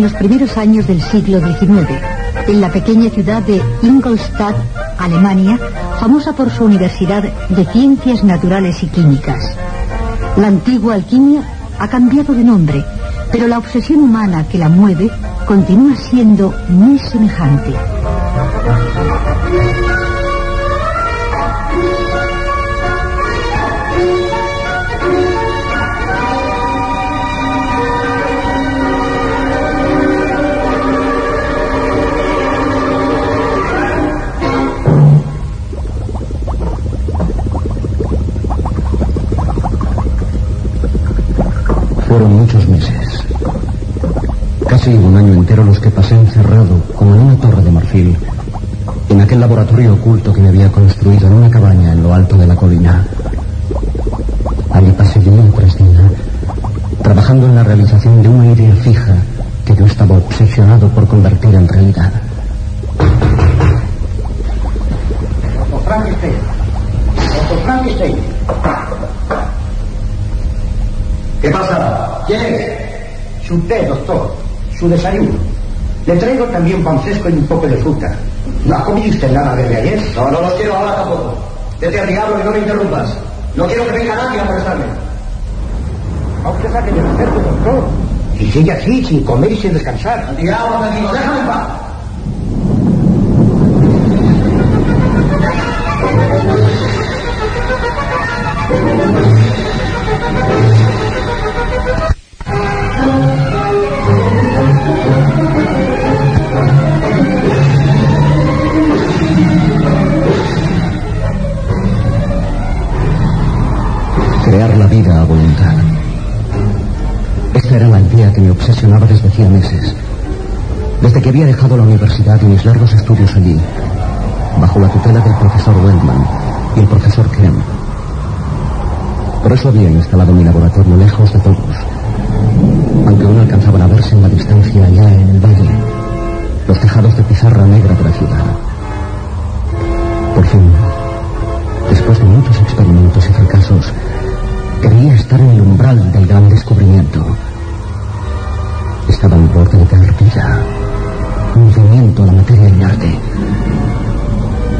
En los primeros años del siglo XIX, en la pequeña ciudad de Ingolstadt, Alemania, famosa por su Universidad de Ciencias Naturales y Químicas. La antigua alquimia ha cambiado de nombre, pero la obsesión humana que la mueve continúa siendo muy semejante. Fueron muchos meses. Casi un año entero los que pasé encerrado, como en una torre de marfil, en aquel laboratorio oculto que me había construido en una cabaña en lo alto de la colina. Allí pasé día tras día, trabajando en la realización de una idea fija que yo estaba obsesionado por convertir en realidad. ¿Qué pasa? ¿Quién es? Su té, doctor. Su desayuno. Le traigo también pan fresco y un poco de fruta. ¿No ha comido usted nada desde ayer? No, no los quiero ahora tampoco. Vete al diablo y no me interrumpas. No quiero que venga nadie a molestarme. ¿A usted saque de hacer, doctor? Y sigue así, sin comer y sin descansar. Al diablo, tranquilo, déjame en paz. Crear la vida a voluntad. Esta era la idea que me obsesionaba desde hacía meses. Desde que había dejado la universidad y mis largos estudios allí, bajo la tutela del profesor Wellman y el profesor Kemp. Por eso había instalado mi laboratorio lejos de todos. Aunque aún alcanzaban a verse en la distancia allá en el valle, los tejados de pizarra negra de la ciudad. Por fin, después de muchos experimentos y fracasos, Creía estar en el umbral del gran descubrimiento. Estaba al borde de dar vida, movimiento a la materia inerte.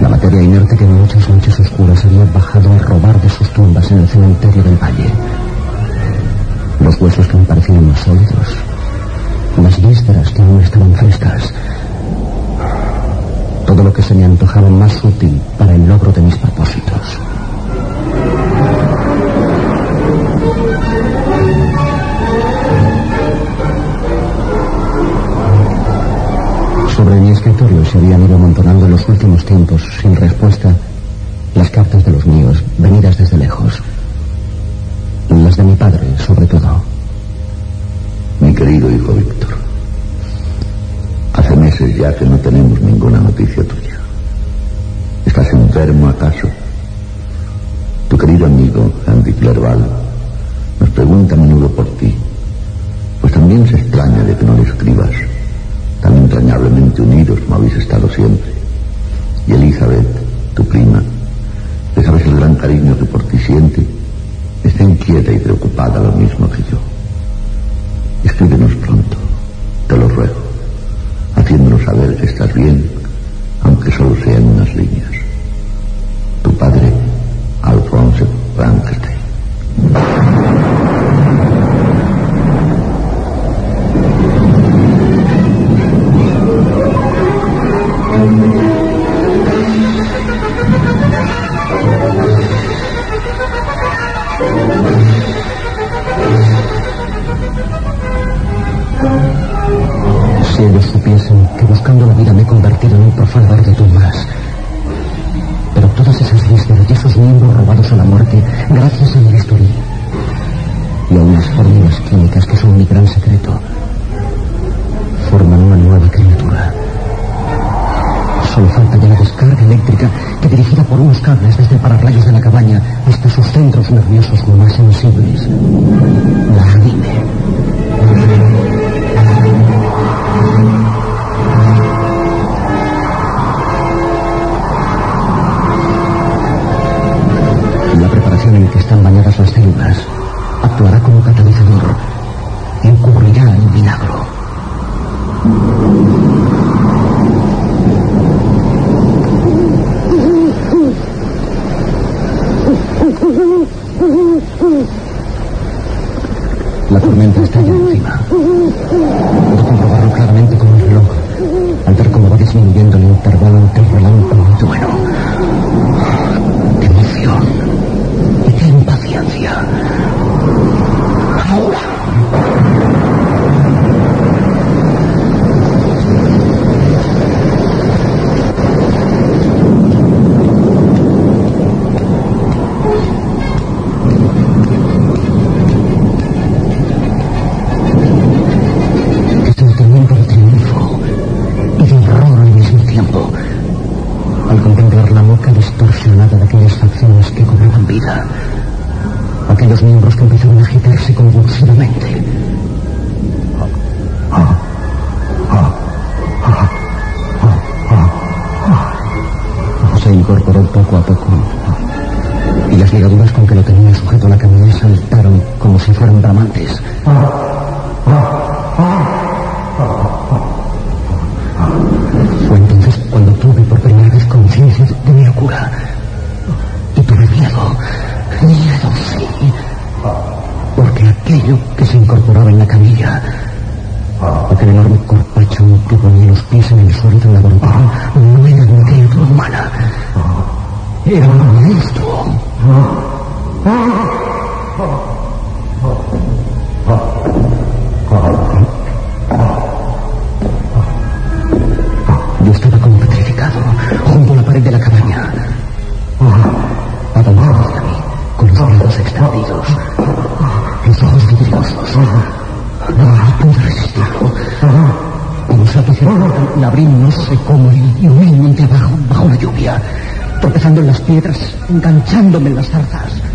La materia inerte que en muchas noches oscuras había bajado a robar de sus tumbas en el cementerio del valle. Los huesos que me parecían más sólidos, las vísceras que aún estaban frescas. Todo lo que se me antojaba más útil para el logro de mis propósitos. Sobre mi escritorio se habían ido amontonando en los últimos tiempos, sin respuesta, las cartas de los míos, venidas desde lejos. Las de mi padre, sobre todo. Mi querido hijo Víctor, hace meses ya que no tenemos ninguna noticia tuya. ¿Estás enfermo acaso? Tu querido amigo, Andy Clerval, nos pregunta a menudo por ti, pues también se extraña de que no le escribas, tan entrañablemente unidos como habéis estado siempre. Y Elizabeth, tu prima, que sabes el gran cariño que por ti siente, está inquieta y preocupada lo mismo que yo. Escríbenos pronto, te lo ruego, haciéndonos saber que estás bien, ver cómo va disminuyendo el Como salto hacia la puerta, la abrí no sé cómo y humildemente abajo, bajo la lluvia, tropezando en las piedras, enganchándome en las zarzas.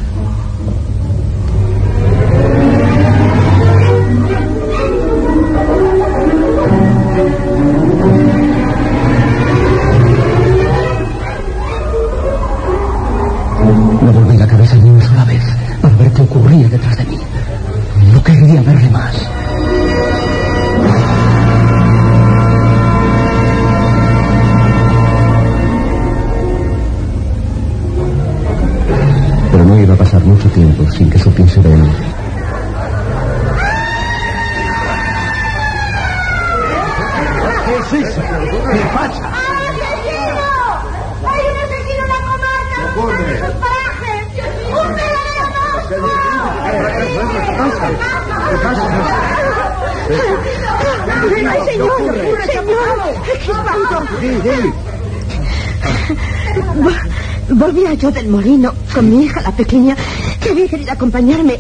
Del molino con mi hija, la pequeña, que había querido acompañarme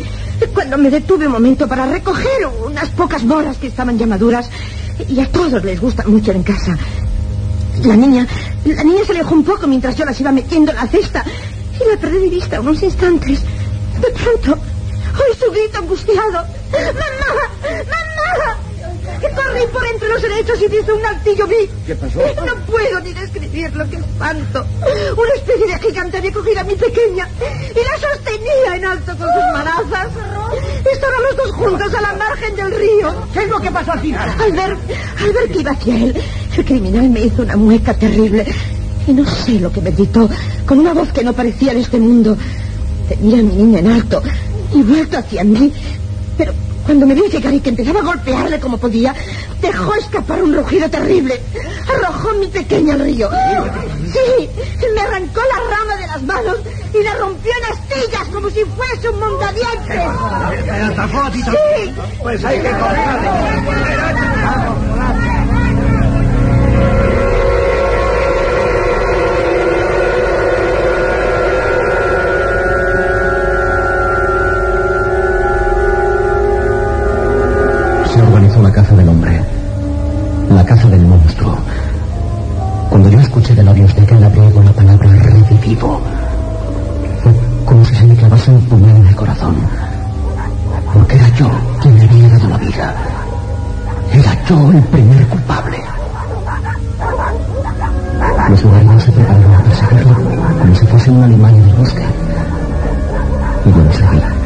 cuando me detuve un momento para recoger unas pocas moras que estaban ya maduras y a todos les gustan mucho en casa. La niña, la niña se alejó un poco mientras yo las iba metiendo en la cesta y la perdí de vista unos instantes. De pronto, oí su grito angustiado. ¡Mamá! ¡Mamá! Que corrí por entre los helechos y desde un altillo vi. ¿Qué pasó? No puedo ni describirlo, qué espanto. Una especie de gigante había cogido a mi pequeña y la sostenía en alto con sus manazas. Estaban los dos juntos a la margen del río. ¿Qué es lo que pasó al final? Al ver, al ver que iba hacia él, el criminal me hizo una mueca terrible. Y no sé lo que me gritó, con una voz que no parecía de este mundo. Tenía a mi niña en alto y vuelto hacia mí. Pero cuando me vio llegar y que empezaba a golpearle como podía, dejó escapar un rugido terrible. Arrojó mi pequeña al río. Sí, me arrancó la rama de las manos y la rompió en astillas como si fuese un mondadientes. ¿Te atrapó a ti también? Pues hay que cortarle. Del hombre. La caza del monstruo. Cuando yo escuché de labios de aquel labriego la palabra revivido, fue como si se me clavase un puñal en el corazón. Porque era yo quien le había dado la vida. Era yo el primer culpable. Los lugareños se prepararon a perseguirlo como si fuese un animal del bosque. Y yo lo seguí.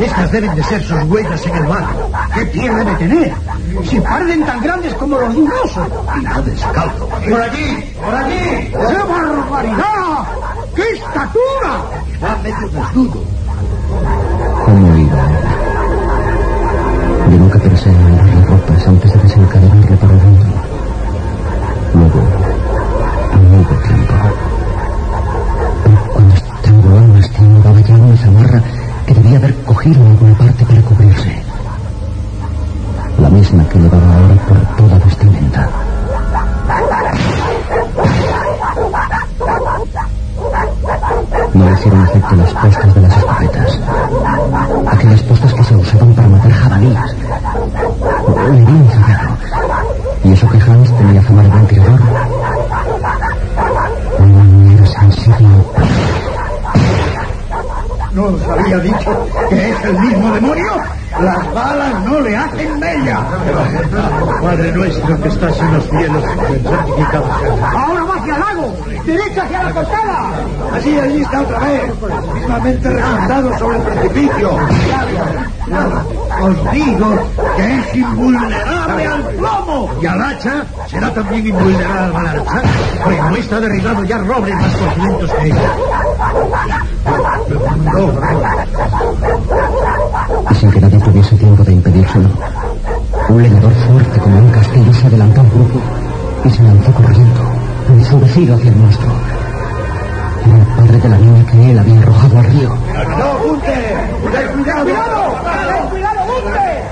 Estas deben de ser sus huellas en el mar. ¿Qué pie debe tener? Si parecen tan grandes como los de. Y no descalzo. ¡Por aquí! ¡Por aquí! ¡Qué barbaridad! ¡Qué estatura! Va medio desnudo. ¿Cómo iba? Yo nunca pensé en mandarle ropas antes de desencadenarle para adentro. Luego, no hubo tiempo. Cuando estranguló el mastín, llevaba ya una zamarra que debía haber cogido en alguna parte para cubrirse. La misma que llevaba ahora por toda vestimenta. No hicieron efecto las postas de las escopetas. Aquellas postas que se usaban para matar jabalíes. Le habían fallado. Y eso que Hans tenía fama de buen tirador. No. ¿No os había dicho que es el mismo demonio? Las balas no le hacen mella. Padre nuestro que estás en los cielos, santificado sea. Ahora va hacia el lago, derecha hacia la costada. Allí, allí está otra vez, mismamente remontado sobre el precipicio. Os digo que es invulnerable al plomo. Y al hacha será también invulnerable al hacha. Pues no está derribado ya robles más corpulentos que ella. No, no. Y sin que nadie tuviese tiempo de impedírselo, un leñador fuerte como un castillo se adelantó al grupo y se lanzó corriendo, enfurecido hacia el monstruo. Era el padre de la niña que él había arrojado al río. ¡No, Bunte! ¡Ten cuidado! ¡Cuidado! ¡Ten cuidado, Bunte!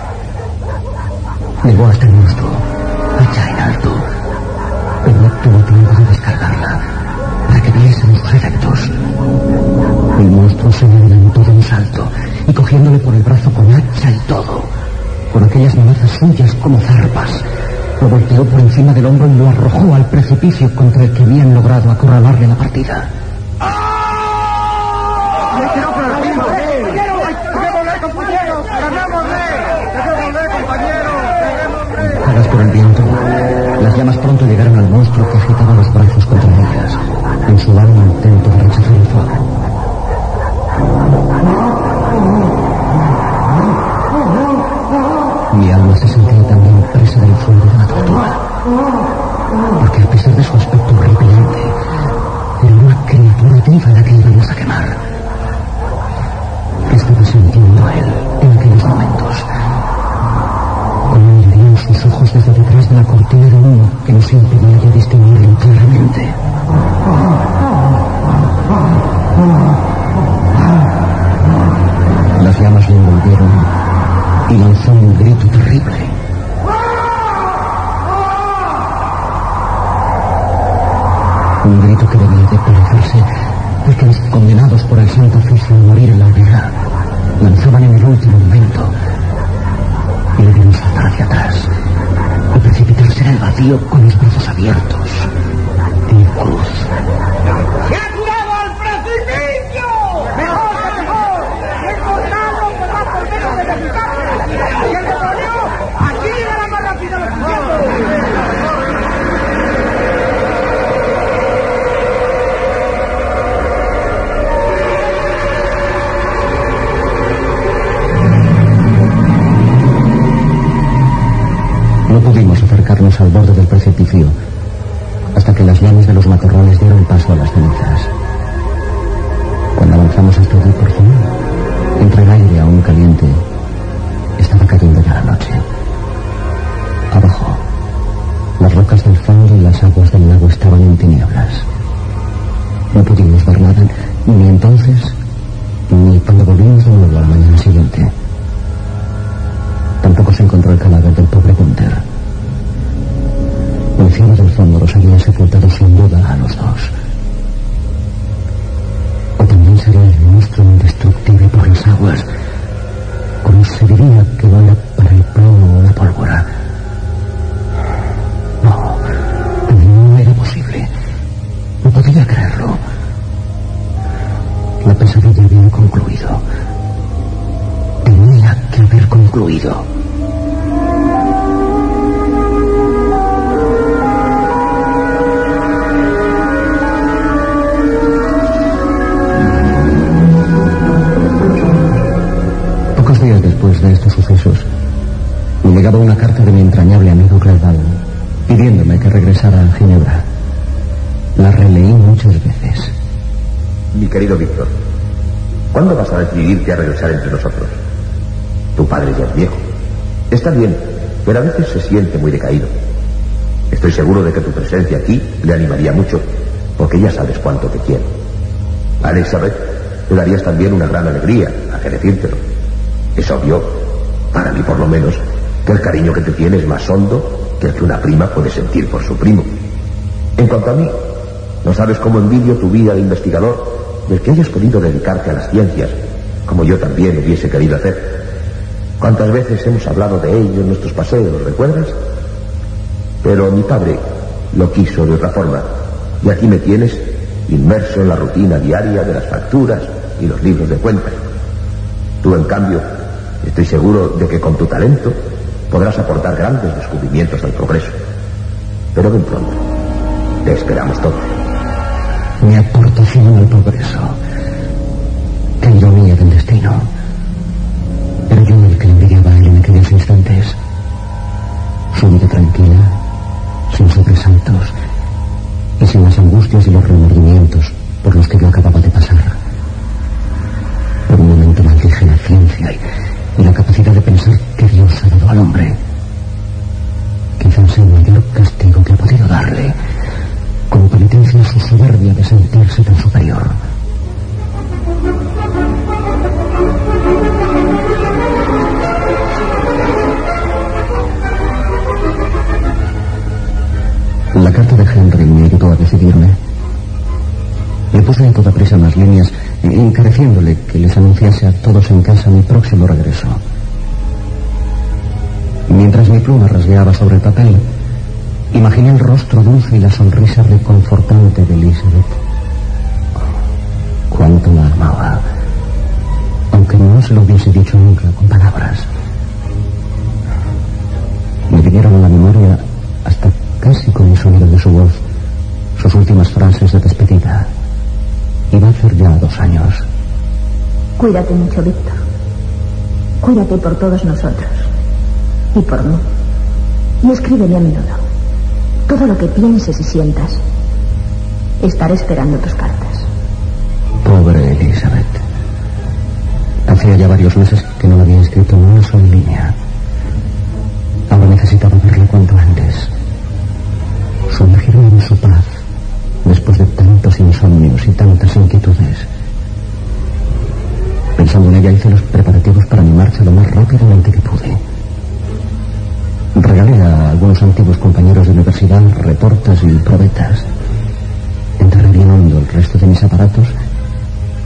Llegó hasta el monstruo, hacha en alto, pero no tuvo tiempo de descargarla para que viesen sus efectos. El monstruo se adelantó de un salto y cogiéndole por el brazo con hacha y todo, con aquellas manazas suyas como zarpas, lo volteó por encima del hombro y lo arrojó al precipicio contra el que habían logrado acorralarle la partida. Por el viento, las llamas pronto llegaron al monstruo que agitaba los Porque a pesar de su aspecto horripilante, era una criatura viva la que íbamos a quemar. ¿Qué estaba sintiendo él en aquellos momentos? Cómo mirían sus ojos desde detrás de la cortina de humo que nos impedía ya distinguirlo claramente. Las llamas le envolvieron y lanzó al que los condenados por el santo oficio a morir en la hoguera lanzaban en el último momento y dieron saltar hacia atrás. Y precipitarse en el vacío con los brazos abiertos. En cruz. Hasta que las llamas de los matorrales dieron paso a las cenizas. Cuando avanzamos hasta allí, por fin, entre el aire aún caliente, estaba cayendo ya la noche. Abajo, las rocas del fondo y las aguas del lago estaban en tinieblas. No pudimos ver nada, ni entonces, regresar entre nosotros? Tu padre ya es viejo. Está bien, pero a veces se siente muy decaído. Estoy seguro de que tu presencia aquí le animaría mucho, porque ya sabes cuánto te quiero. A Elizabeth le darías también una gran alegría, a que decírtelo. Es obvio, para mí por lo menos, que el cariño que te tiene es más hondo que el que una prima puede sentir por su primo. En cuanto a mí, no sabes cómo envidio tu vida de investigador del que hayas podido dedicarte a las ciencias, como yo también hubiese querido hacer. ¿Cuántas veces hemos hablado de ello en nuestros paseos, recuerdas? Pero mi padre lo quiso de otra forma, y aquí me tienes inmerso en la rutina diaria de las facturas y los libros de cuentas. Tú, en cambio, estoy seguro de que con tu talento podrás aportar grandes descubrimientos al progreso. Pero ven pronto. Te esperamos todos. Mi aportación al progreso. Anunciase a todos en casa mi próximo regreso. Mientras mi pluma rasgueaba sobre el papel, imaginé el rostro dulce y la sonrisa reconfortante de Elizabeth. Cuánto la amaba, aunque no se lo hubiese dicho nunca con palabras. Me vinieron a la memoria hasta casi con el sonido de su voz sus últimas frases de despedida. Iba a hacer ya dos años. Cuídate mucho, Víctor. Cuídate por todos nosotros. Y por mí. Y escríbeme a menudo. Todo lo que pienses y sientas. Estaré esperando tus cartas. Pobre Elizabeth. Hacía ya varios meses que no le había escrito ni una sola línea. Ahora necesitaba verla cuanto antes. Sumergirme en su paz después de tantos insomnios y tantas inquietudes. Pensando en ella hice los preparativos para mi marcha lo más rápidamente que pude. Regalé a algunos antiguos compañeros de universidad retortas y probetas. Enterré bien hondo el resto de mis aparatos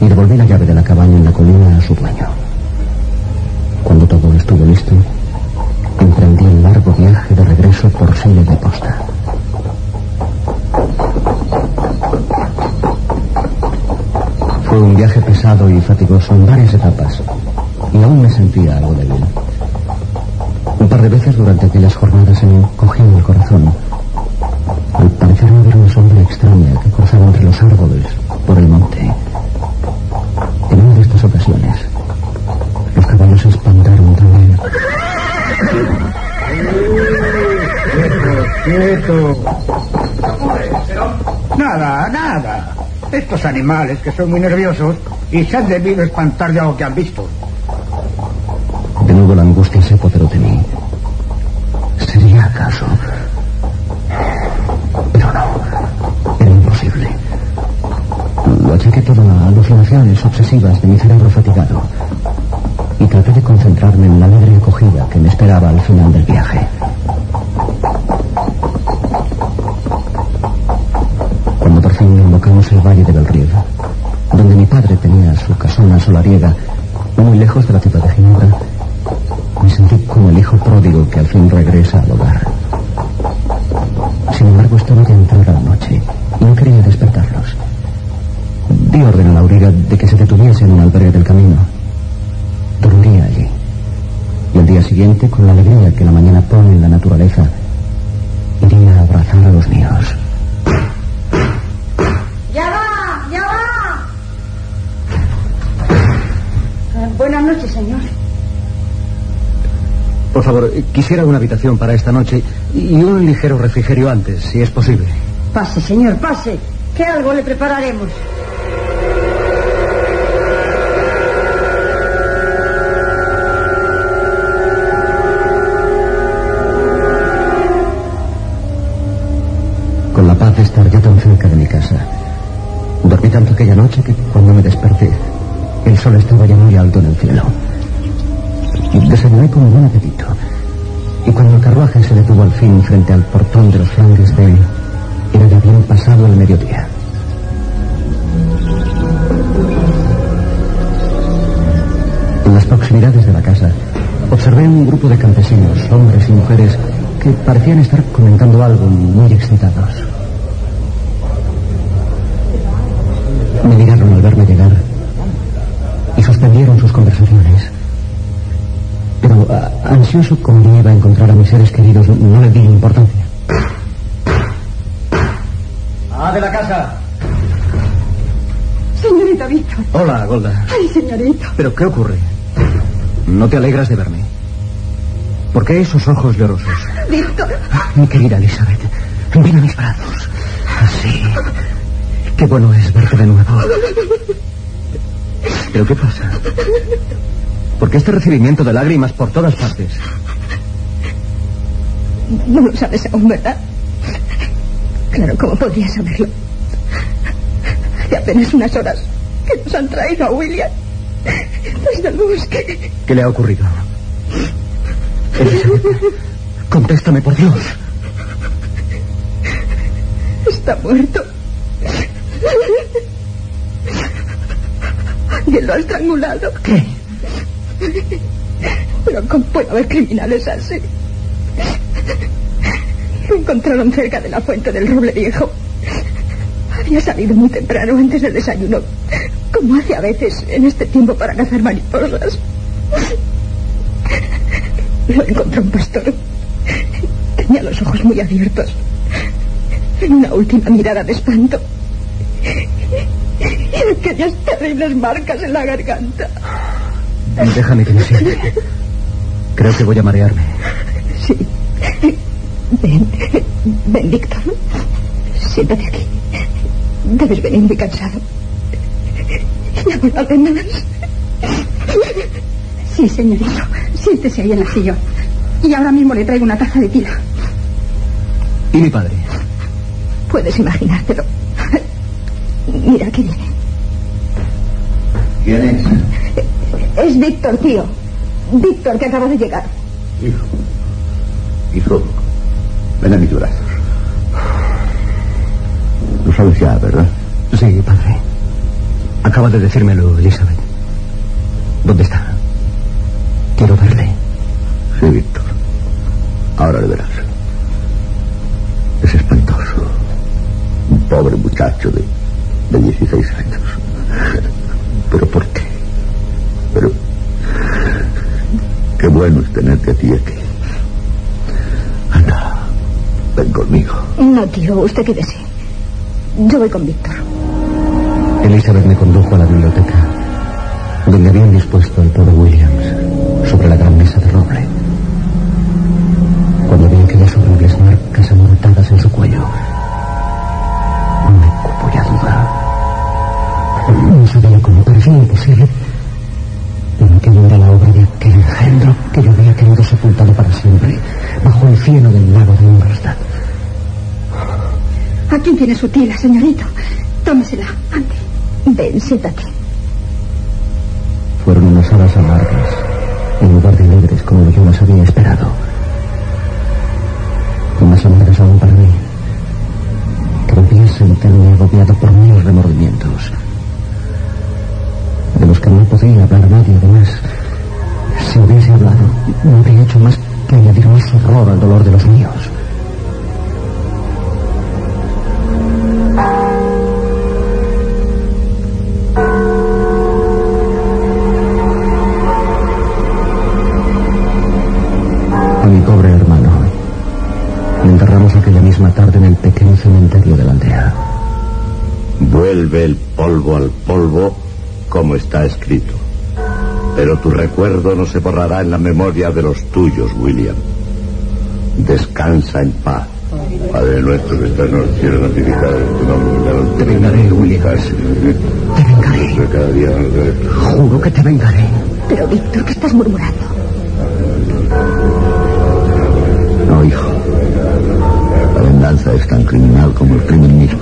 y devolví la llave de la cabaña en la colina a su dueño. Cuando todo estuvo listo, emprendí el largo viaje de regreso por Sile de Posta. Fue un viaje pesado y fatigoso en varias etapas, y aún me sentía algo débil. Un par de veces durante aquellas jornadas se me encogió el corazón. Al parecerme ver una sombra extraña que cruzaba entre los árboles por el monte. En una de estas ocasiones, los caballos se espantaron también. Quieto, quieto. Nada, nada. Estos animales que son muy nerviosos y se han debido espantar de algo que han visto. De nuevo la angustia se apoderó de mí. ¿Sería acaso? Pero no. Era imposible. Lo achaqué todo a alucinaciones obsesivas de mi cerebro fatigado. Y traté de concentrarme en la alegre acogida que me esperaba al final del viaje. Valle de Belrive, donde mi padre tenía su casona solariega, muy lejos de la ciudad de Ginebra, me sentí como el hijo pródigo que al fin regresa al hogar. Sin embargo, estaba ya entrada la noche y no quería despertarlos. Di orden a la auriga de que se detuviese en un albergue del camino. Dormiría allí. Y al día siguiente, con la alegría que la mañana pone en la naturaleza, favor, eh, quisiera una habitación para esta noche y un ligero refrigerio antes, si es posible. Pase, señor, pase. Que algo le prepararemos. Con la paz de estar ya tan cerca de mi casa. Dormí tanto aquella noche que cuando me desperté, el sol estaba ya muy alto en el cielo. Desayuné con buen apetito. Cuando el carruaje se detuvo al fin frente al portón de los flandes de él, era ya bien pasado el mediodía. En las proximidades de la casa, observé un grupo de campesinos, hombres y mujeres, que parecían estar comentando algo muy excitados. Me miraron al verme llegar ansioso como yo iba a encontrar a mis seres queridos, no le di importancia. ¡Ah, de la casa! Señorita Víctor. Hola, Golda. Ay, señorito. ¿Pero qué ocurre? ¿No te alegras de verme? ¿Por qué esos ojos llorosos? Víctor. Mi querida Elizabeth, ven a mis brazos. Así. Qué bueno es verte de nuevo. ¿Pero qué pasa? ¿Por qué este recibimiento de lágrimas por todas partes? No lo sabes aún, ¿verdad? Claro, ¿cómo podría saberlo? Hace apenas unas horas que nos han traído a William desde el bosque. ¿Qué le ha ocurrido? Elizabeth, contéstame por Dios. Está muerto. Alguien lo ha estrangulado. ¿Qué? Pero ¿cómo puede haber criminales así? Lo encontraron cerca de la fuente del roble viejo. Había salido muy temprano antes del desayuno, como hace a veces en este tiempo para cazar mariposas. Lo encontró un pastor. Tenía los ojos muy abiertos. En una última mirada de espanto. Y aquellas terribles marcas en la garganta. Déjame que me siente. Creo que voy a marearme. Sí. Ven, ven, Víctor. Siéntate aquí. Debes venir muy cansado. Y ahora de más. Sí, señorito. Siéntese ahí en la silla. Y ahora mismo le traigo una taza de tila. ¿Y mi padre? Puedes imaginártelo. Mira, aquí viene. ¿Quién es? Es Víctor, tío. Víctor, que acaba de llegar. Hijo. Hijo, ven a mis brazos. Lo sabes ya, ¿verdad? Sí, padre. Acaba de decírmelo, Elizabeth. ¿Dónde está? Quiero verle. Sí, Víctor. Ahora le verás. Es espantoso. Un pobre muchacho de, de 16 años. ¿Pero por qué? Qué bueno es tenerte a ti aquí. Anda, ven conmigo. No, tío, usted quédese. Yo voy con Víctor. Elizabeth me condujo a la biblioteca, donde habían dispuesto el pobre Williams sobre la gran mesa de roble. Cuando vi aquellas horribles marcas amortadas en su cuello, no me cupo ya duda. No sabía cómo, pero imposible que yo había querido sepultado para siempre bajo el cielo del lago de Ingolstadt. Aquí tiene su tila, señorito. Tómesela, ande. Ven, siéntate. Fueron unas horas amargas, en lugar de alegres como yo las había esperado. Unas amargas aún para mí. Creía sentirme agobiado por mis remordimientos horror al dolor de los míos. A mi pobre hermano le enterramos aquella misma tarde en el pequeño cementerio de la aldea. Vuelve el polvo al polvo como está escrito. Pero tu recuerdo no se borrará en la memoria de los tuyos, William. Descansa en paz. Padre nuestro que estás en los cielos, santificado es tu nombre. Te vengaré, William. Te vengaré. Cada día Juro que te vengaré. Pero, Víctor, ¿qué estás murmurando? No, hijo. La venganza es tan criminal como el crimen mismo.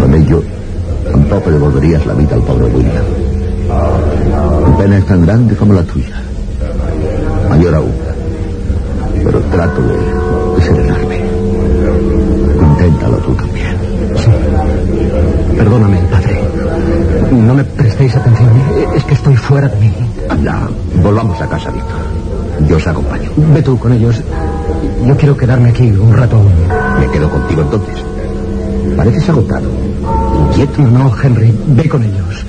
Con ello, tampoco devolverías la vida al pobre William. Mi pena es tan grande como la tuya. Mayor aún. Pero trato de, de serenarme. Inténtalo tú también. Sí. Perdóname, padre. No me prestéis atención. Es que estoy fuera de mí. Anda, volvamos a casa, Víctor. Yo os acompaño. Ve tú con ellos. Yo quiero quedarme aquí un rato. Me quedo contigo entonces. Pareces agotado. Inquieto. No, Henry, ve con ellos.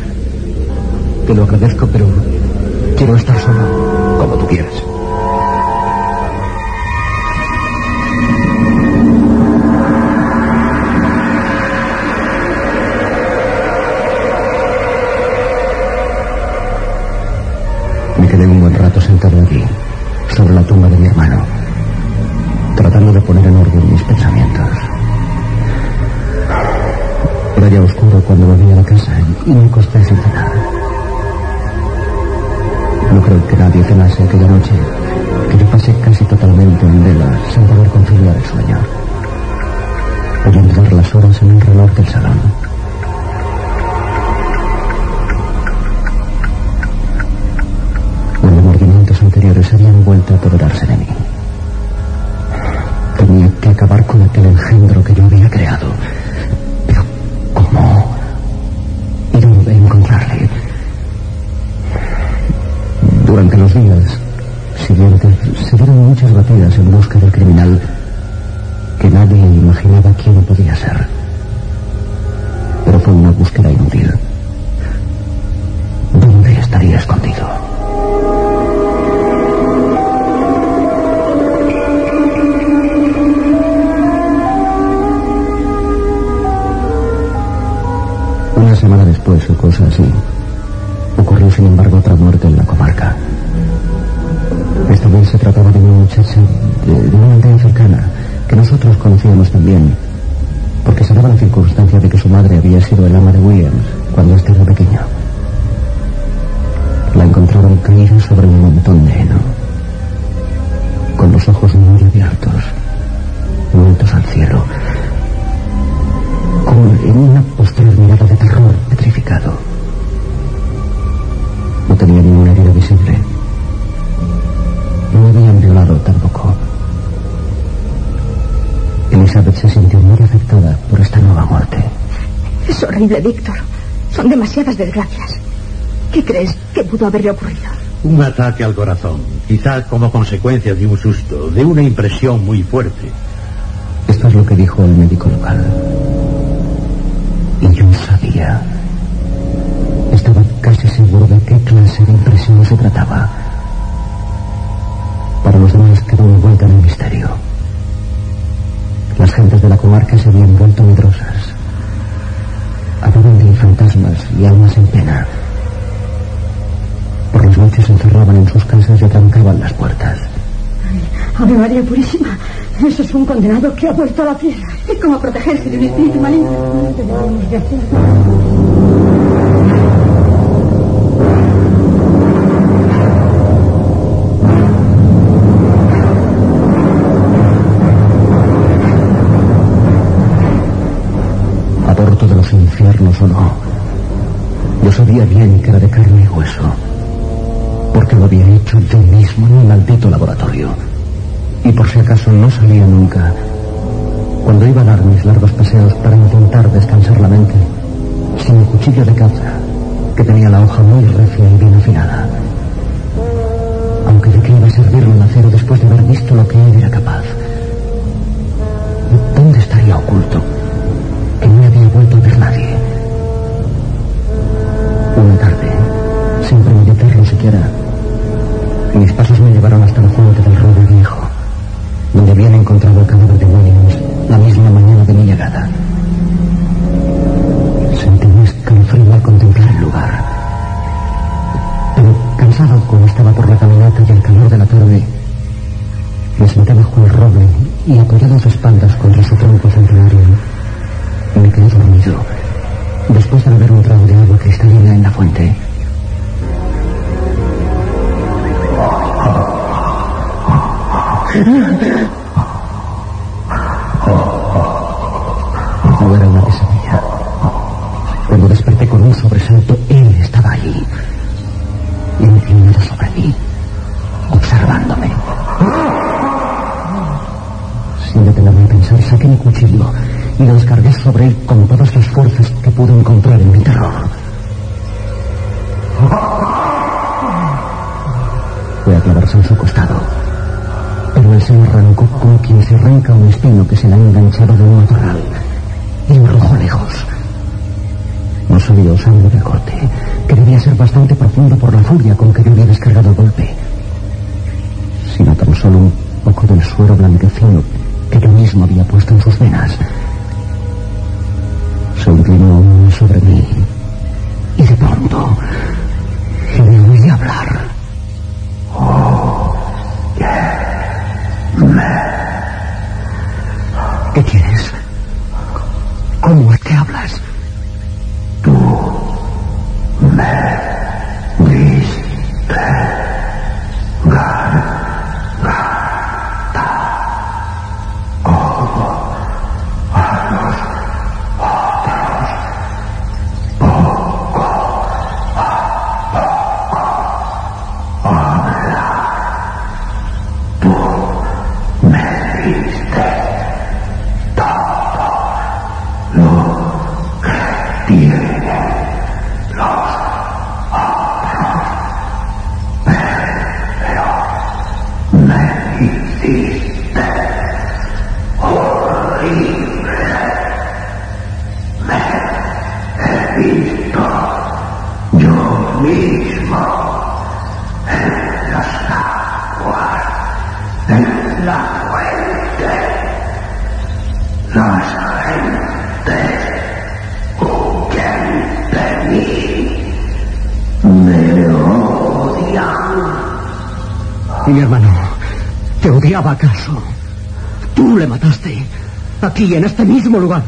Te lo agradezco, pero quiero estar solo. Como tú quieras. Cuando volví a la casa y me acosté sin cenar. No creo que nadie cenase aquella noche, que yo pasé casi totalmente en vela, sin poder conciliar el sueño. Oyendo dar las horas en el reloj del salón. Los remordimientos anteriores habían vuelto a apoderarse de mí. Tenía que acabar con aquel engendro que yo había creado. Durante los días siguientes se dieron muchas batidas en busca del criminal que nadie imaginaba quién podía ser. Pero fue una búsqueda inútil. ¿Dónde estaría escondido? Una semana después, o cosa así, ocurrió sin embargo otra muerte se trataba de una muchacha de, una aldea cercana que nosotros conocíamos también, porque se daba la circunstancia de que su madre había sido el ama de Williams cuando éste era pequeño. La encontraron caída sobre un montón de heno, Víctor. Son demasiadas desgracias. ¿Qué crees que pudo haberle ocurrido? Un ataque al corazón, quizá como consecuencia de un susto, de una impresión muy fuerte. Esto es lo que dijo el médico local. Y yo sabía. Estaba casi seguro de qué clase de impresión se trataba. Para los demás quedó envuelta en un misterio. Las gentes de la comarca se habían vuelto medrosas. Hablaban de fantasmas y almas en pena. Por las noches se encerraban en sus casas y atrancaban las puertas. Ave María Purísima, eso es un condenado que ha vuelto a la tierra. ¿Y cómo protegerse de un espíritu maligno? No tenemos de hacer. O no. Yo sabía bien que era de carne y hueso. Porque lo había hecho yo mismo en un maldito laboratorio. Y por si acaso no salía nunca. Cuando iba a dar mis largos paseos para intentar descansar la mente, sin un cuchillo de caza, que tenía la hoja muy recia y bien afilada. Aunque de qué iba a servirme el acero después de haber visto lo que él era capaz. ¿Dónde estaría oculto? Una tarde, sin premeditarlo siquiera, mis pasos me llevaron hasta la fuente del roble viejo, donde habían encontrado el cadáver de Williams la misma mañana de mi llegada. Sentí un escalofrío al contemplar el lugar. Pero cansado como estaba por la caminata y el calor de la tarde, me senté bajo el roble y apoyado de espaldas contra su tronco centenario, me quedé dormido después de beber un trago de agua cristalina en la fuente. No era una pesadilla. Cuando desperté con un sobresalto, él estaba allí, inclinado sobre mí, observándome. Sin detenerme a pensar, saqué mi cuchillo y lo descargué sobre él que debía ser bastante profundo por la furia con que yo había descargado el golpe, sino tan solo un poco del suero blanquecino que yo mismo había puesto en sus venas. Se inclinó sobre mí y de pronto le oí hablar. ¿Qué tienes? ¿Cómo es que hablas? Mi hermano, ¿te odiaba acaso? Tú le mataste. Aquí, en este mismo lugar.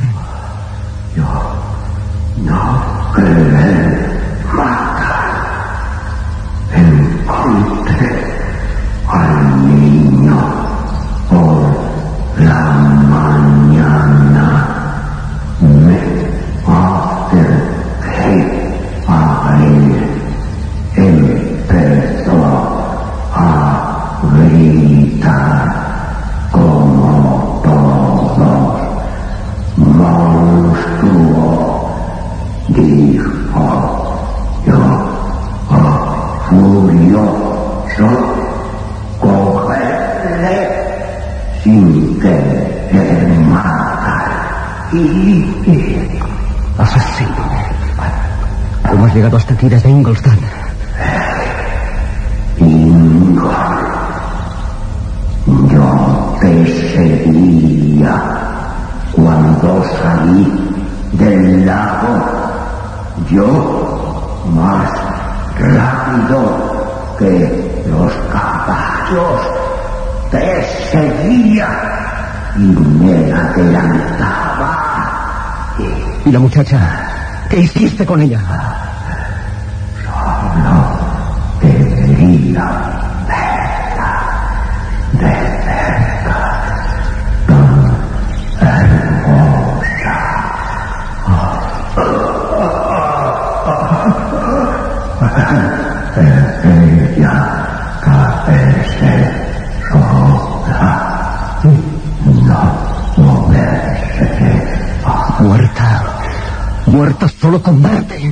Asesino. Aquí desde Ingolstadt? Yo te seguía cuando salí del lago. Yo más rápido que los caballos te seguía y me adelantaba. ¿Y la muchacha? ¿Qué hiciste con ella? muerta solo combate.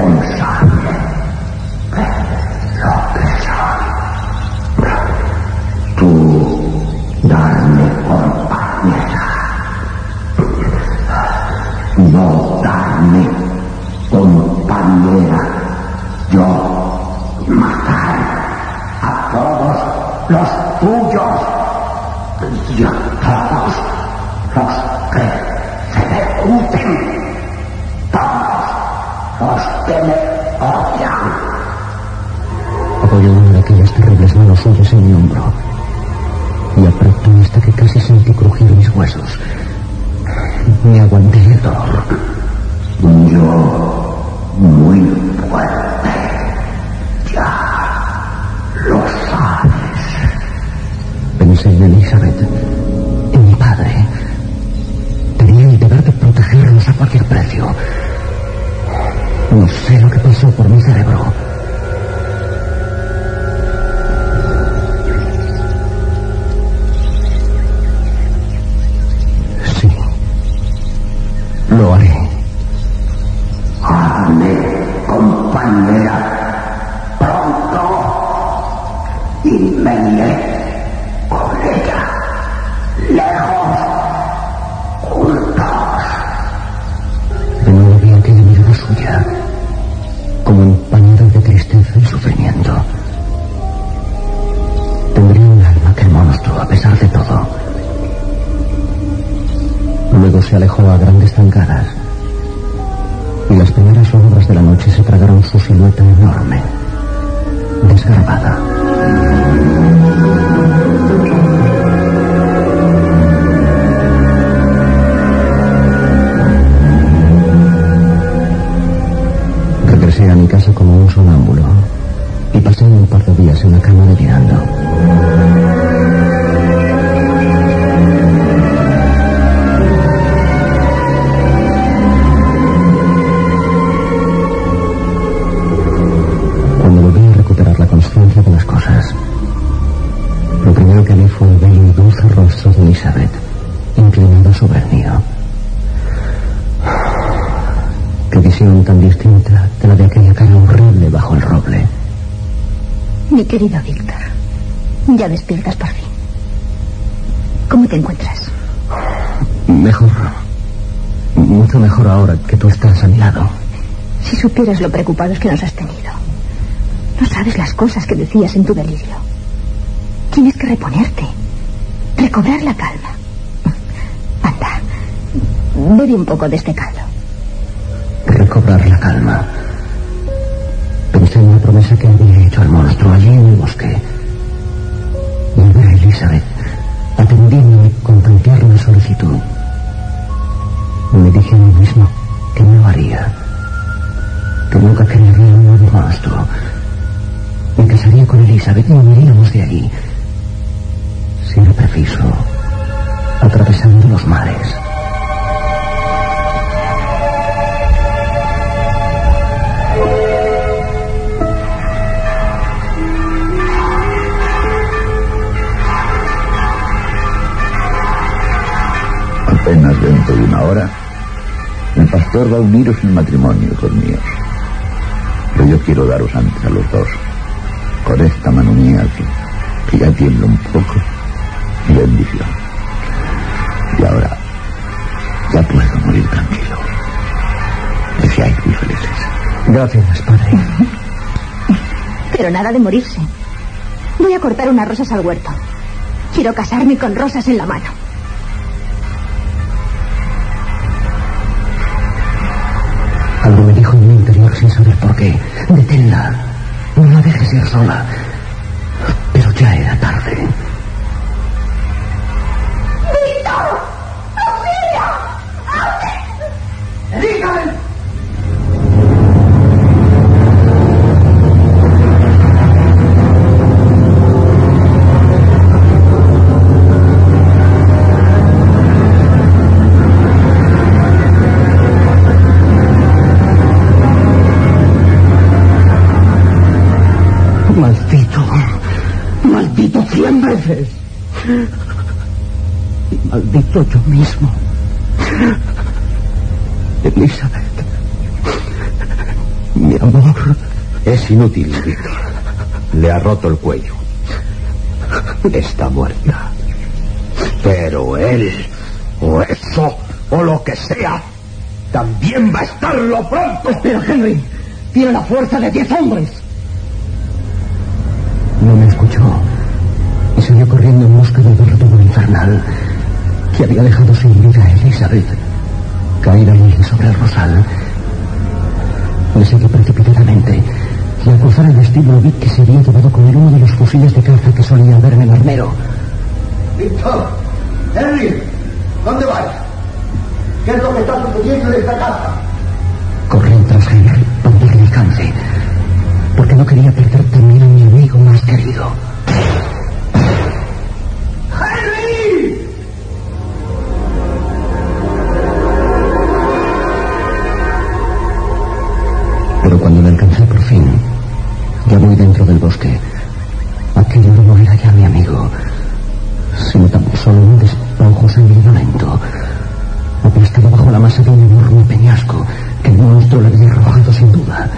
我们傻了 a grandes zancadas. Y las primeras sombras de la noche se tragaron su silueta enorme, desgarbada. Querido Víctor, ya despiertas por fin. ¿Cómo te encuentras? Mejor. Mucho mejor ahora que tú estás a mi lado. Si supieras lo preocupados que nos has tenido. No sabes las cosas que decías en tu delirio. Tienes que reponerte. Recobrar la calma. Anda, bebe un poco de este caldo. Elizabeth no iríamos de allí. Sin lo preciso, atravesando los mares. apenas dentro de una hora, el pastor va a uniros en matrimonio, hijos míos. Pero yo quiero daros antes a los dos con esta mano mía que, que ya tiembla un poco, mi bendición. Y ahora ya puedo morir tranquilo. Que seáis muy felices. Gracias, padre. Pero nada de morirse. Voy a cortar unas rosas al huerto. Quiero casarme con rosas en la mano. Algo me dijo en mi interior sin saber por qué. Deténla. No la dejes ir sola. Y maldito yo mismo. Elizabeth. Mi amor. Es inútil, Víctor. Le ha roto el cuello. Está muerta. Pero él, o eso, o lo que sea, también va a estarlo pronto. Espera, Henry. Tiene la fuerza de diez hombres. Infernal que había dejado sin vida a Elizabeth. Caída allí sobre el rosal. Le seguí precipitadamente y al cruzar el vestíbulo vi que se había llevado con él uno de los fusiles de caza que solía haber en el armero. Víctor, Henry, ¿dónde vas? ¿Qué es lo que está sucediendo en esta casa? Corrí tras Henry para darle alcance, porque no quería perder también a mi amigo más querido. Bosque, aquello no era ya mi amigo, sino tan solo un despojo sanguinolento, aplastado bajo la masa de un enorme peñasco que el monstruo le había arrojado sin duda.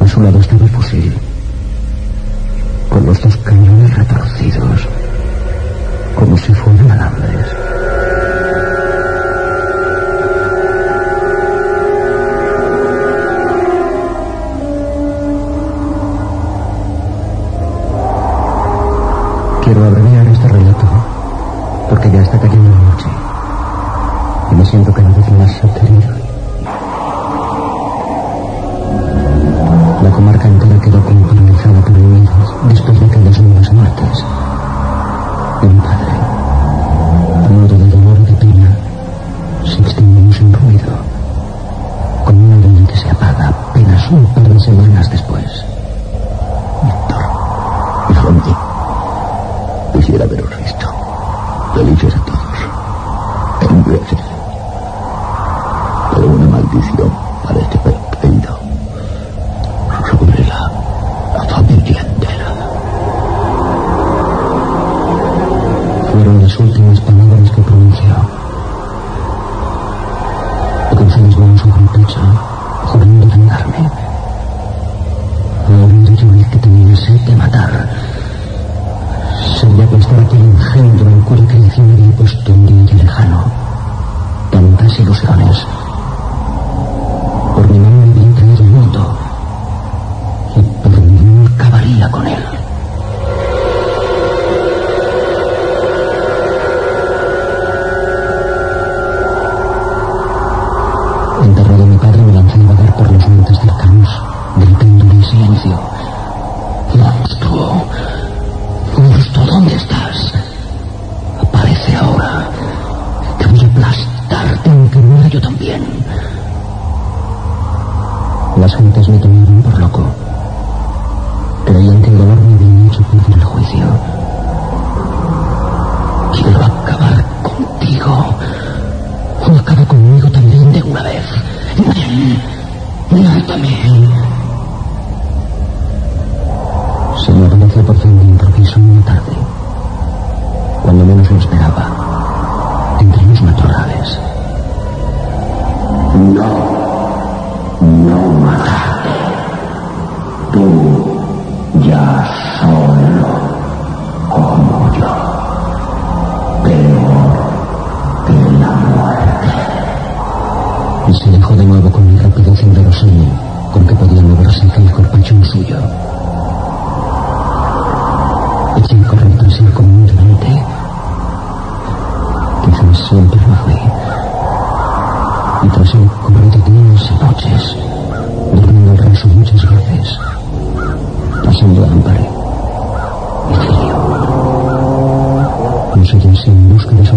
A su lado estaba el fusil, con los dos cañones retorcidos, como si fueran alambres. Quiero abreviar este relato porque ya está cayendo la noche y me siento cada vez más aterido. Nós seguimos em busca dessa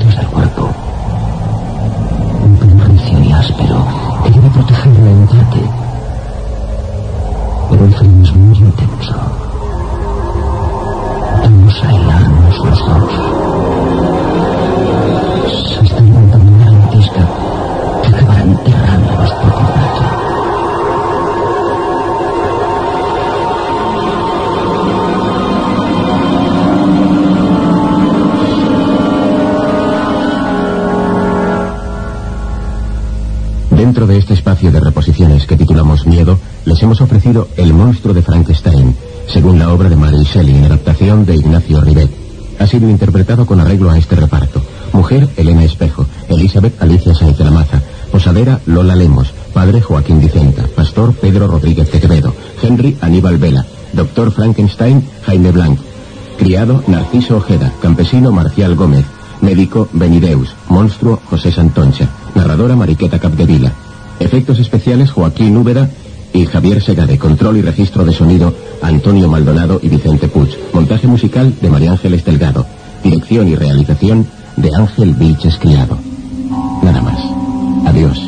刘宪华。El monstruo de Frankenstein, según la obra de Mary Shelley en adaptación de Ignacio Rivet. Ha sido interpretado con arreglo a este reparto. Mujer, Elena Espejo. Elizabeth Alicia Sáenz de la Maza. Posadera, Lola Lemos. Padre, Joaquín Vicenta. Pastor, Pedro Rodríguez de Quevedo. Henry, Aníbal Vela. Doctor Frankenstein, Jaime Blanc. Criado, Narciso Ojeda. Campesino, Marcial Gómez. Médico, Benideus. Monstruo, José Santoncha. Narradora, Mariqueta Capdevila. Efectos especiales, Joaquín Úbeda y Javier Segade, control y registro de sonido, Antonio Maldonado y Vicente Puig, montaje musical de María Ángeles Delgado, dirección y realización de Ángel Vilches Criado. Nada más. Adiós.